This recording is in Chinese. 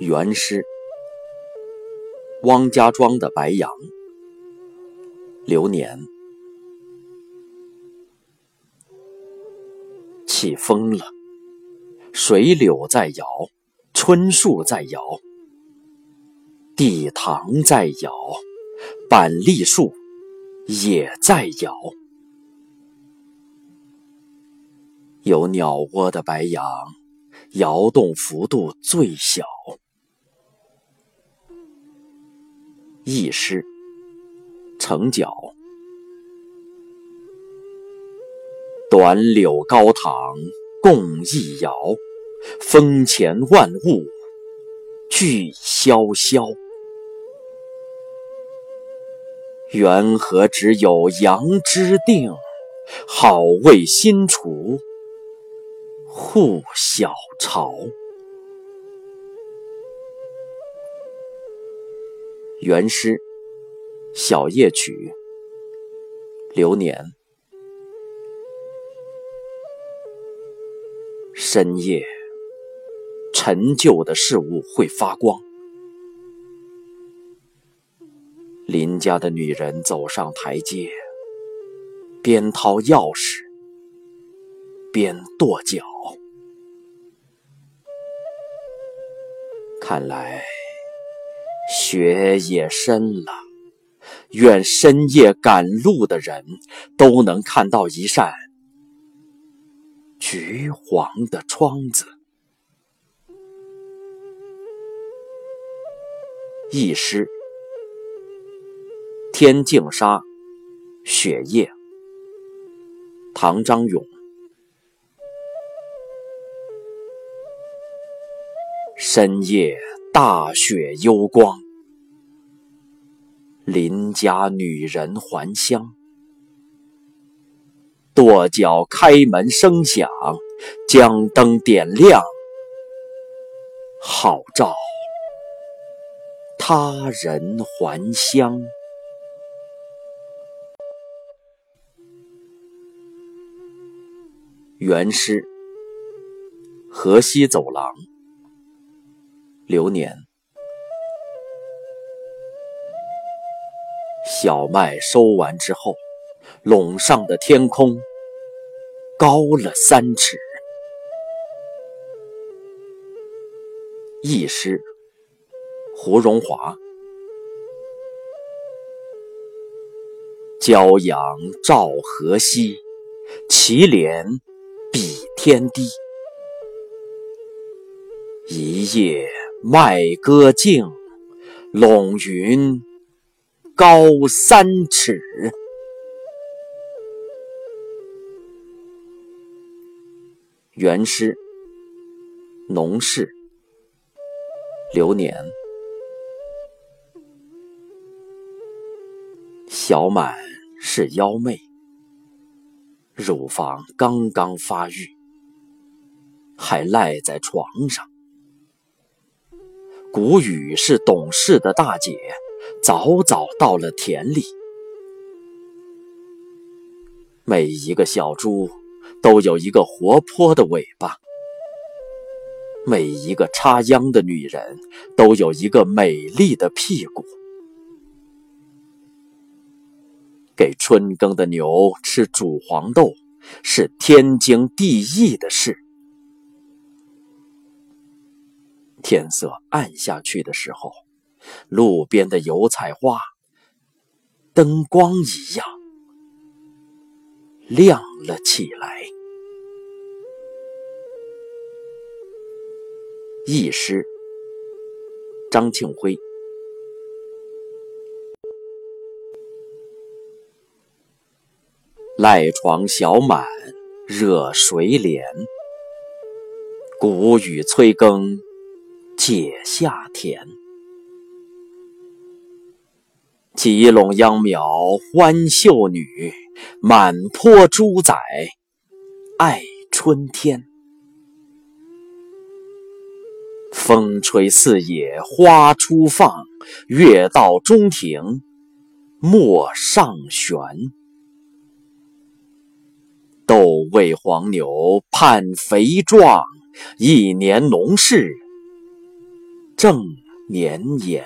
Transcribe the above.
原诗，汪家庄的白杨，流年。起风了，水柳在摇，春树在摇，地堂在摇，板栗树也在摇。有鸟窝的白杨，摇动幅度最小。一诗，成角。短柳高堂共一摇，风前万物俱萧萧。缘何只有杨枝定，好为新锄护小巢。原诗《小夜曲》流年。深夜，陈旧的事物会发光。邻家的女人走上台阶，边掏钥匙边跺脚。看来。雪也深了，愿深夜赶路的人都能看到一扇橘黄的窗子。一诗，天净沙，雪夜。唐张勇。深夜。大雪幽光，邻家女人还乡，跺脚开门声响，将灯点亮，好照他人还乡。原诗，河西走廊。流年，小麦收完之后，垄上的天空高了三尺。一诗，胡荣华。骄阳照河西，祁连比天低。一夜。麦歌静，陇云高三尺。原诗，农事，流年。小满是妖媚，乳房刚刚发育，还赖在床上。谷雨是懂事的大姐，早早到了田里。每一个小猪都有一个活泼的尾巴，每一个插秧的女人都有一个美丽的屁股。给春耕的牛吃煮黄豆，是天经地义的事。天色暗下去的时候，路边的油菜花，灯光一样亮了起来。一诗，张庆辉。赖床小满热水帘，谷雨催耕。解夏田，几垄秧苗欢秀女，满坡猪仔爱春天。风吹四野花初放，月到中庭陌上悬。斗喂黄牛盼肥壮，一年农事。正绵延。